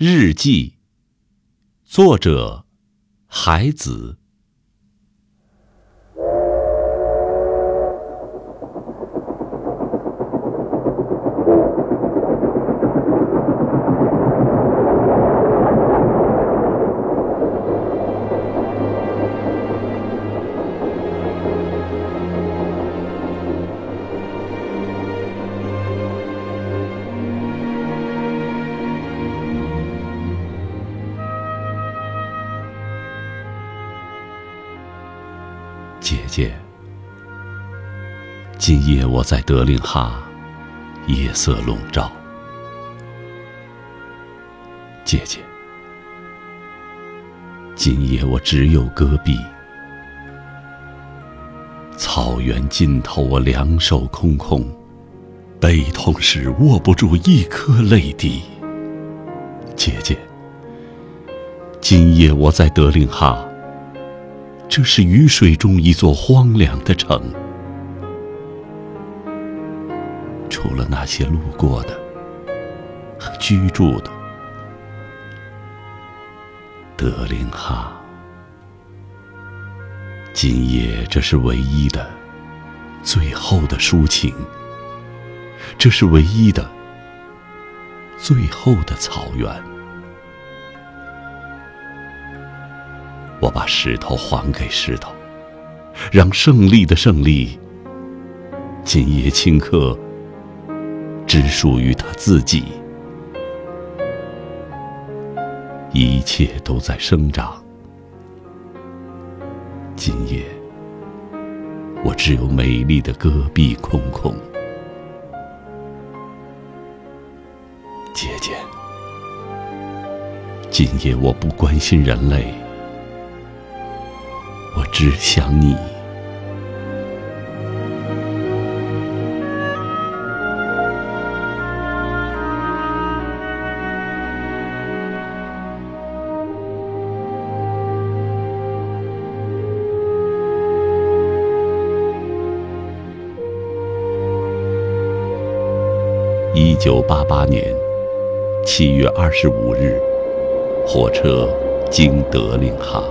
日记，作者海子。姐姐，今夜我在德令哈，夜色笼罩。姐姐，今夜我只有戈壁，草原尽头我两手空空，悲痛时握不住一颗泪滴。姐姐，今夜我在德令哈。这是雨水中一座荒凉的城，除了那些路过的和居住的，德令哈。今夜这是唯一的、最后的抒情，这是唯一的、最后的草原。我把石头还给石头，让胜利的胜利，今夜顷刻只属于他自己。一切都在生长，今夜我只有美丽的戈壁空空。姐姐，今夜我不关心人类。只想你。一九八八年七月二十五日，火车经德令哈。